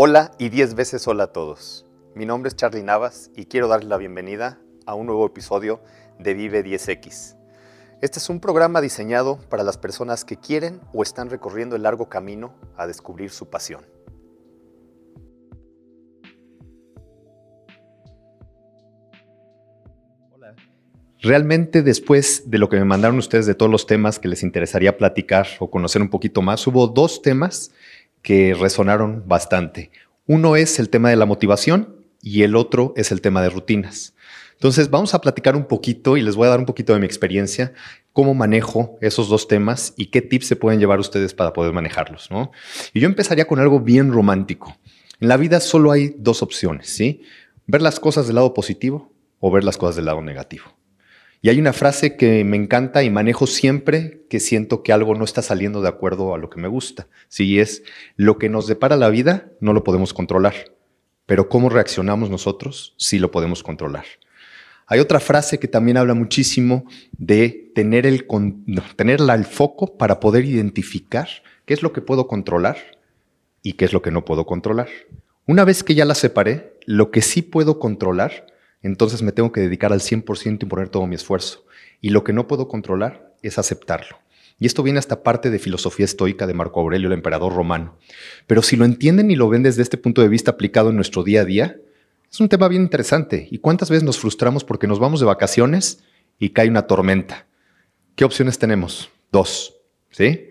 Hola y 10 veces hola a todos. Mi nombre es Charlie Navas y quiero darles la bienvenida a un nuevo episodio de Vive 10X. Este es un programa diseñado para las personas que quieren o están recorriendo el largo camino a descubrir su pasión. Realmente después de lo que me mandaron ustedes de todos los temas que les interesaría platicar o conocer un poquito más, hubo dos temas que resonaron bastante. Uno es el tema de la motivación y el otro es el tema de rutinas. Entonces vamos a platicar un poquito y les voy a dar un poquito de mi experiencia, cómo manejo esos dos temas y qué tips se pueden llevar ustedes para poder manejarlos. ¿no? Y yo empezaría con algo bien romántico. En la vida solo hay dos opciones, ¿sí? Ver las cosas del lado positivo o ver las cosas del lado negativo. Y hay una frase que me encanta y manejo siempre que siento que algo no está saliendo de acuerdo a lo que me gusta. Sí, es lo que nos depara la vida no lo podemos controlar, pero cómo reaccionamos nosotros sí lo podemos controlar. Hay otra frase que también habla muchísimo de tener el, tenerla el foco para poder identificar qué es lo que puedo controlar y qué es lo que no puedo controlar. Una vez que ya la separé, lo que sí puedo controlar, entonces me tengo que dedicar al 100% y poner todo mi esfuerzo. Y lo que no puedo controlar es aceptarlo. Y esto viene hasta parte de filosofía estoica de Marco Aurelio, el emperador romano. Pero si lo entienden y lo ven desde este punto de vista aplicado en nuestro día a día, es un tema bien interesante. ¿Y cuántas veces nos frustramos porque nos vamos de vacaciones y cae una tormenta? ¿Qué opciones tenemos? Dos. ¿Sí?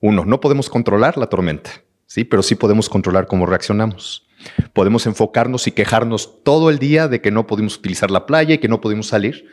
Uno, no podemos controlar la tormenta, ¿sí? Pero sí podemos controlar cómo reaccionamos. Podemos enfocarnos y quejarnos todo el día de que no pudimos utilizar la playa y que no pudimos salir,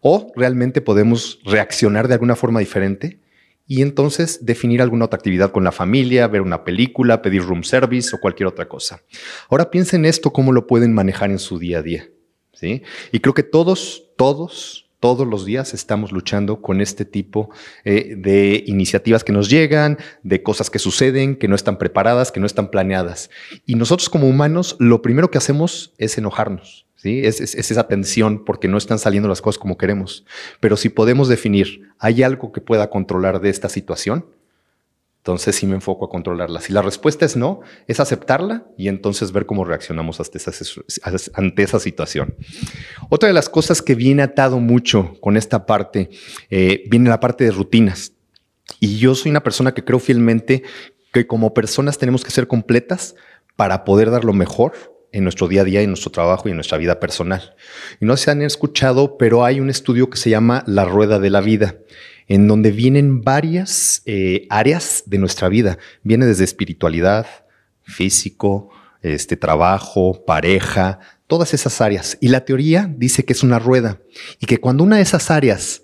o realmente podemos reaccionar de alguna forma diferente y entonces definir alguna otra actividad con la familia, ver una película, pedir room service o cualquier otra cosa. Ahora piensen esto, cómo lo pueden manejar en su día a día. ¿sí? Y creo que todos, todos, todos los días estamos luchando con este tipo eh, de iniciativas que nos llegan, de cosas que suceden, que no están preparadas, que no están planeadas. Y nosotros como humanos, lo primero que hacemos es enojarnos. ¿sí? Es, es, esa tensión porque no están saliendo las cosas como queremos. Pero si podemos definir, ¿hay algo que pueda controlar de esta situación? Entonces sí me enfoco a controlarla. Si la respuesta es no, es aceptarla y entonces ver cómo reaccionamos ante esa, situación. Otra de las cosas que viene atado mucho con esta parte, eh, viene la parte de rutinas. Y yo soy una persona que creo fielmente que como personas tenemos que ser completas para poder dar lo mejor en nuestro día a día, en nuestro trabajo y en nuestra vida personal. Y no se han escuchado, pero hay un estudio que se llama La Rueda de la Vida en donde vienen varias eh, áreas de nuestra vida. Viene desde espiritualidad, físico, este, trabajo, pareja, todas esas áreas. Y la teoría dice que es una rueda y que cuando una de esas áreas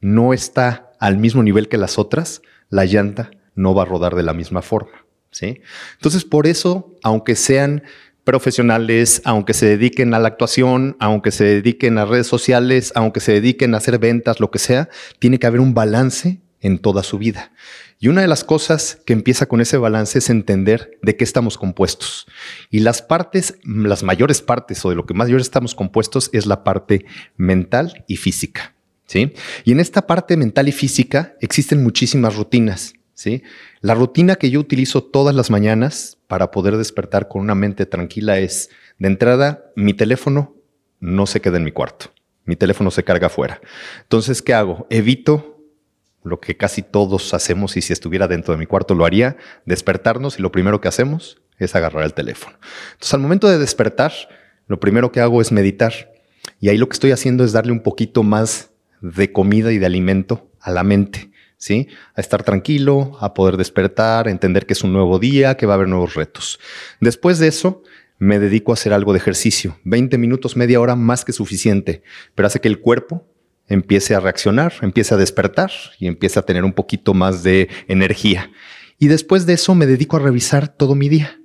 no está al mismo nivel que las otras, la llanta no va a rodar de la misma forma. ¿sí? Entonces, por eso, aunque sean profesionales, aunque se dediquen a la actuación, aunque se dediquen a redes sociales, aunque se dediquen a hacer ventas, lo que sea, tiene que haber un balance en toda su vida. Y una de las cosas que empieza con ese balance es entender de qué estamos compuestos. Y las partes, las mayores partes o de lo que más estamos compuestos es la parte mental y física. ¿sí? Y en esta parte mental y física existen muchísimas rutinas. La rutina que yo utilizo todas las mañanas para poder despertar con una mente tranquila es, de entrada, mi teléfono no se queda en mi cuarto. Mi teléfono se carga afuera. Entonces, ¿qué hago? Evito lo que casi todos hacemos y si estuviera dentro de mi cuarto lo haría, despertarnos y lo primero que hacemos es agarrar el teléfono. Entonces, al momento de despertar, lo primero que hago es meditar. Y ahí lo que estoy haciendo es darle un poquito más de comida y de alimento a la mente. ¿Sí? A estar tranquilo, a poder despertar, a entender que es un nuevo día, que va a haber nuevos retos. Después de eso, me dedico a hacer algo de ejercicio. 20 minutos, media hora, más que suficiente, pero hace que el cuerpo empiece a reaccionar, empiece a despertar y empiece a tener un poquito más de energía. Y después de eso me dedico a revisar todo mi día.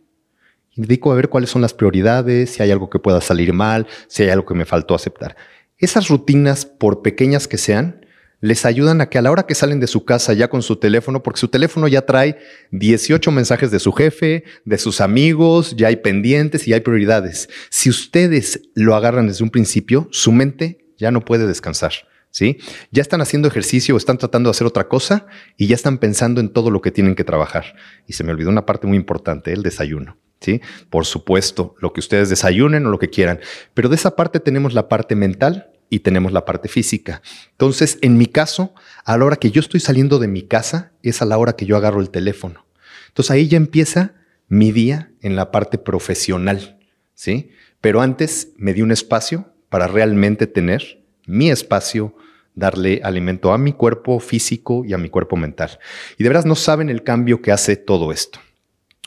me dedico a ver cuáles son las prioridades, si hay algo que pueda salir mal, si hay algo que me faltó aceptar. Esas rutinas, por pequeñas que sean, les ayudan a que a la hora que salen de su casa ya con su teléfono, porque su teléfono ya trae 18 mensajes de su jefe, de sus amigos, ya hay pendientes y hay prioridades. Si ustedes lo agarran desde un principio, su mente ya no puede descansar. ¿Sí? Ya están haciendo ejercicio o están tratando de hacer otra cosa y ya están pensando en todo lo que tienen que trabajar. Y se me olvidó una parte muy importante, el desayuno. ¿sí? Por supuesto, lo que ustedes desayunen o lo que quieran. Pero de esa parte tenemos la parte mental y tenemos la parte física. Entonces, en mi caso, a la hora que yo estoy saliendo de mi casa, es a la hora que yo agarro el teléfono. Entonces ahí ya empieza mi día en la parte profesional, ¿sí? Pero antes me di un espacio para realmente tener mi espacio, darle alimento a mi cuerpo físico y a mi cuerpo mental. Y de veras no saben el cambio que hace todo esto.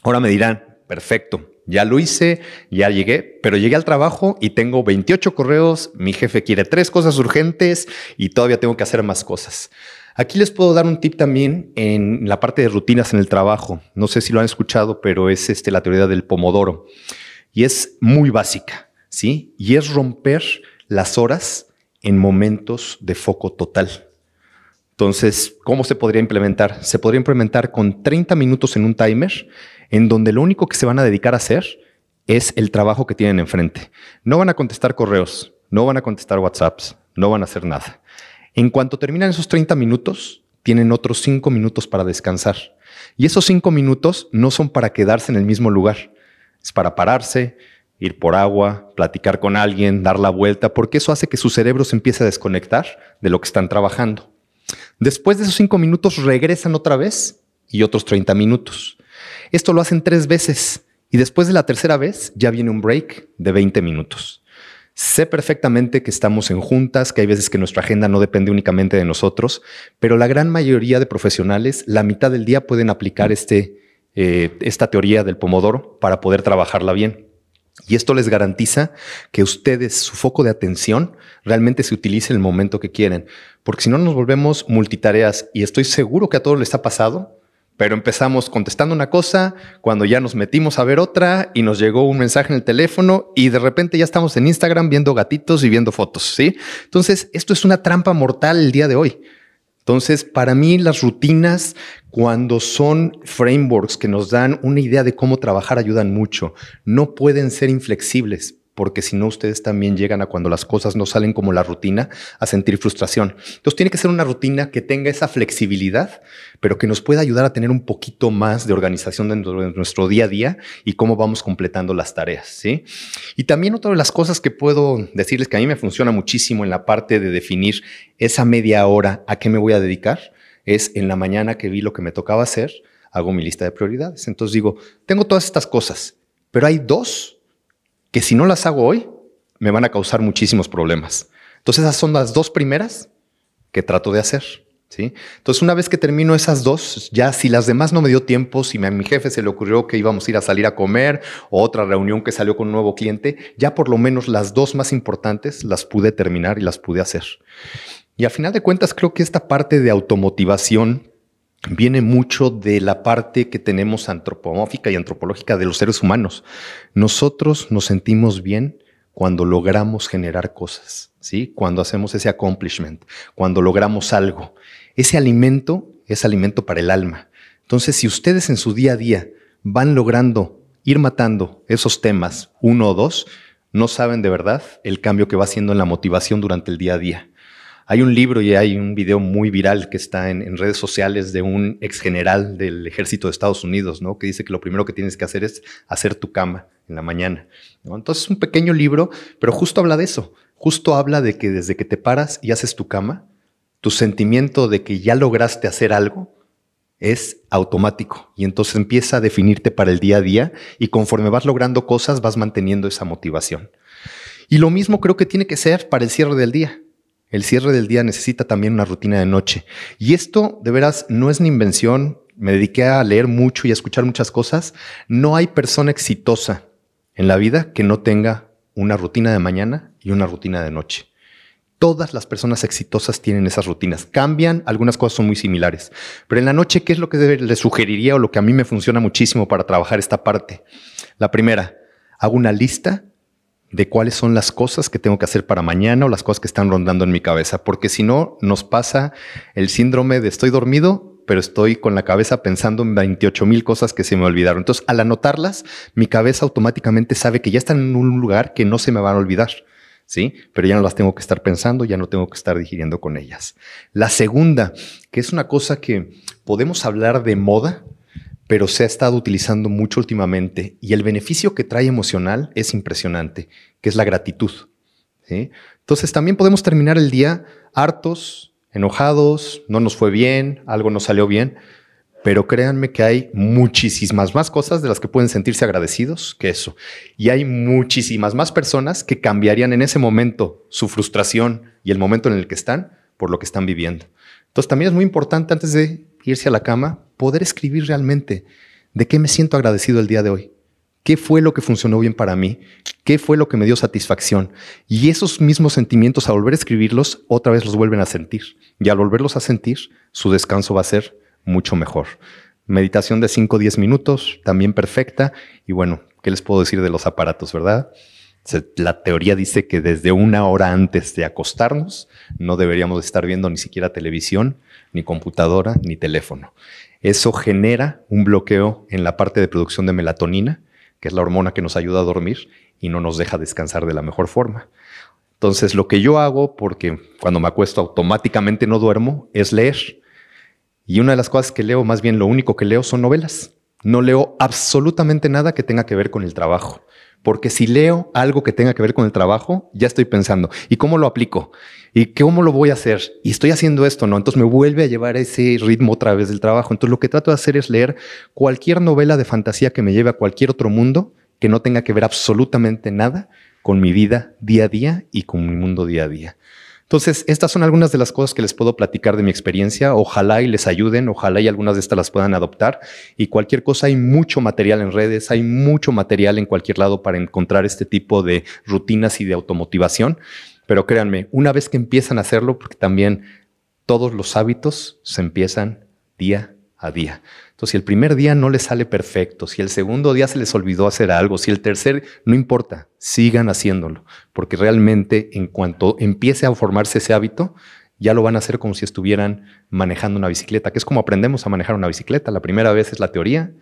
Ahora me dirán, perfecto, ya lo hice, ya llegué, pero llegué al trabajo y tengo 28 correos, mi jefe quiere tres cosas urgentes y todavía tengo que hacer más cosas. Aquí les puedo dar un tip también en la parte de rutinas en el trabajo. No sé si lo han escuchado, pero es este, la teoría del pomodoro y es muy básica, ¿sí? Y es romper las horas en momentos de foco total. Entonces, ¿cómo se podría implementar? Se podría implementar con 30 minutos en un timer, en donde lo único que se van a dedicar a hacer es el trabajo que tienen enfrente. No van a contestar correos, no van a contestar WhatsApps, no van a hacer nada. En cuanto terminan esos 30 minutos, tienen otros 5 minutos para descansar. Y esos 5 minutos no son para quedarse en el mismo lugar, es para pararse, ir por agua, platicar con alguien, dar la vuelta, porque eso hace que su cerebro se empiece a desconectar de lo que están trabajando. Después de esos cinco minutos regresan otra vez y otros 30 minutos. Esto lo hacen tres veces y después de la tercera vez ya viene un break de 20 minutos. Sé perfectamente que estamos en juntas, que hay veces que nuestra agenda no depende únicamente de nosotros, pero la gran mayoría de profesionales, la mitad del día pueden aplicar este, eh, esta teoría del pomodoro para poder trabajarla bien. Y esto les garantiza que ustedes, su foco de atención, realmente se utilice en el momento que quieren. Porque si no nos volvemos multitareas, y estoy seguro que a todos les ha pasado, pero empezamos contestando una cosa, cuando ya nos metimos a ver otra y nos llegó un mensaje en el teléfono y de repente ya estamos en Instagram viendo gatitos y viendo fotos, ¿sí? Entonces, esto es una trampa mortal el día de hoy. Entonces, para mí las rutinas, cuando son frameworks que nos dan una idea de cómo trabajar, ayudan mucho. No pueden ser inflexibles porque si no ustedes también llegan a cuando las cosas no salen como la rutina, a sentir frustración. Entonces tiene que ser una rutina que tenga esa flexibilidad, pero que nos pueda ayudar a tener un poquito más de organización dentro de nuestro día a día y cómo vamos completando las tareas. ¿sí? Y también otra de las cosas que puedo decirles que a mí me funciona muchísimo en la parte de definir esa media hora a qué me voy a dedicar es en la mañana que vi lo que me tocaba hacer, hago mi lista de prioridades. Entonces digo, tengo todas estas cosas, pero hay dos que si no las hago hoy, me van a causar muchísimos problemas. Entonces esas son las dos primeras que trato de hacer. ¿sí? Entonces una vez que termino esas dos, ya si las demás no me dio tiempo, si a mi jefe se le ocurrió que íbamos a ir a salir a comer o otra reunión que salió con un nuevo cliente, ya por lo menos las dos más importantes las pude terminar y las pude hacer. Y a final de cuentas creo que esta parte de automotivación viene mucho de la parte que tenemos antropomórfica y antropológica de los seres humanos. Nosotros nos sentimos bien cuando logramos generar cosas, ¿sí? Cuando hacemos ese accomplishment, cuando logramos algo. Ese alimento es alimento para el alma. Entonces, si ustedes en su día a día van logrando ir matando esos temas uno o dos, no saben de verdad el cambio que va haciendo en la motivación durante el día a día. Hay un libro y hay un video muy viral que está en, redes sociales de un ex general del ejército de Estados Unidos, ¿no? Que dice que lo primero que tienes que hacer es hacer tu cama en la mañana. Entonces es un pequeño libro, pero justo habla de eso. Justo habla de que desde que te paras y haces tu cama, tu sentimiento de que ya lograste hacer algo es automático y entonces empieza a definirte para el día a día y conforme vas logrando cosas vas manteniendo esa motivación. Y lo mismo creo que tiene que ser para el cierre del día. El cierre del día necesita también una rutina de noche. Y esto, de veras, no es una invención. Me dediqué a leer mucho y a escuchar muchas cosas. No hay persona exitosa en la vida que no tenga una rutina de mañana y una rutina de noche. Todas las personas exitosas tienen esas rutinas. Cambian, algunas cosas son muy similares. Pero en la noche, ¿qué es lo que les sugeriría o lo que a mí me funciona muchísimo para trabajar esta parte? La primera, hago una lista de cuáles son las cosas que tengo que hacer para mañana o las cosas que están rondando en mi cabeza, porque si no, nos pasa el síndrome de estoy dormido, pero estoy con la cabeza pensando en 28 mil cosas que se me olvidaron. Entonces, al anotarlas, mi cabeza automáticamente sabe que ya están en un lugar que no se me van a olvidar. ¿Sí? Pero ya no las tengo que estar pensando, ya no tengo que estar digiriendo con ellas. La segunda, que es una cosa que podemos hablar de moda, pero se ha estado utilizando mucho últimamente y el beneficio que trae emocional es impresionante, que es la gratitud. Entonces también podemos terminar el día hartos, enojados, no nos fue bien, algo no salió bien, pero créanme que hay muchísimas más cosas de las que pueden sentirse agradecidos que eso. Y hay muchísimas más personas que cambiarían en ese momento su frustración y el momento en el que están por lo que están viviendo. Entonces también es muy importante antes de irse a la cama poder escribir realmente de qué me siento agradecido el día de hoy. ¿Qué fue lo que funcionó bien para mí? ¿Qué fue lo que me dio satisfacción? Y esos mismos sentimientos, al volver a escribirlos, otra vez los vuelven a sentir. Y al volverlos a sentir, su descanso va a ser mucho mejor. Meditación de 5 o 10 minutos, también perfecta. Y bueno, ¿qué les puedo decir de los aparatos, verdad? La teoría dice que desde una hora antes de acostarnos no deberíamos estar viendo ni siquiera televisión, ni computadora, ni teléfono. Eso genera un bloqueo en la parte de producción de melatonina, que es la hormona que nos ayuda a dormir y no nos deja descansar de la mejor forma. Entonces, lo que yo hago, porque cuando me acuesto automáticamente no duermo, es leer. Y una de las cosas que leo, más bien lo único que leo, son novelas. No leo absolutamente nada que tenga que ver con el trabajo. Porque si leo algo que tenga que ver con el trabajo, ya estoy pensando, ¿y cómo lo aplico? ¿Y cómo lo voy a hacer? Y estoy haciendo esto, ¿no? Entonces me vuelve a llevar ese ritmo otra vez del trabajo. Entonces lo que trato de hacer es leer cualquier novela de fantasía que me lleve a cualquier otro mundo que no tenga que ver absolutamente nada con mi vida día a día y con mi mundo día a día. Entonces, estas son algunas de las cosas que les puedo platicar de mi experiencia. Ojalá y les ayuden, ojalá y algunas de estas las puedan adoptar. Y cualquier cosa, hay mucho material en redes, hay mucho material en cualquier lado para encontrar este tipo de rutinas y de automotivación. Pero créanme, una vez que empiezan a hacerlo, porque también todos los hábitos se empiezan día a día. Entonces, si el primer día no les sale perfecto, si el segundo día se les olvidó hacer algo, si el tercer, no importa, sigan haciéndolo, porque realmente en cuanto empiece a formarse ese hábito, ya lo van a hacer como si estuvieran manejando una bicicleta, que es como aprendemos a manejar una bicicleta. La primera vez es la teoría,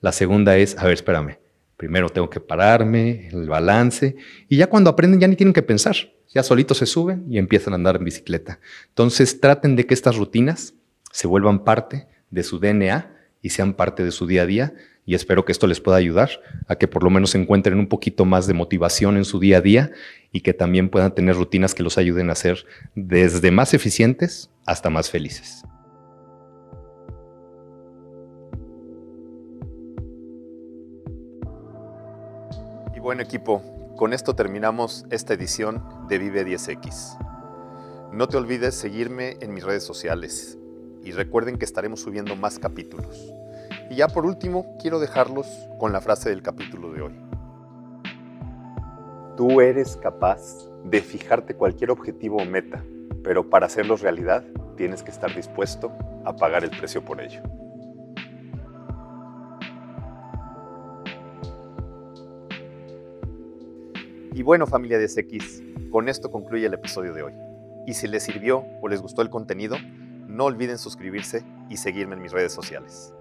la segunda es, a ver, espérame, primero tengo que pararme, el balance, y ya cuando aprenden ya ni tienen que pensar, ya solitos se suben y empiezan a andar en bicicleta. Entonces traten de que estas rutinas se vuelvan parte de su DNA y sean parte de su día a día. Y espero que esto les pueda ayudar a que por lo menos encuentren un poquito más de motivación en su día a día y que también puedan tener rutinas que los ayuden a ser desde más eficientes hasta más felices. Y bueno equipo, con esto terminamos esta edición de Vive 10X. No te olvides seguirme en mis redes sociales y recuerden que estaremos subiendo más capítulos. Y ya por último, quiero dejarlos con la frase del capítulo de hoy. Tú eres capaz de fijarte cualquier objetivo o meta, pero para hacerlos realidad tienes que estar dispuesto a pagar el precio por ello. Y bueno familia de SX, con esto concluye el episodio de hoy. Y si les sirvió o les gustó el contenido, no olviden suscribirse y seguirme en mis redes sociales.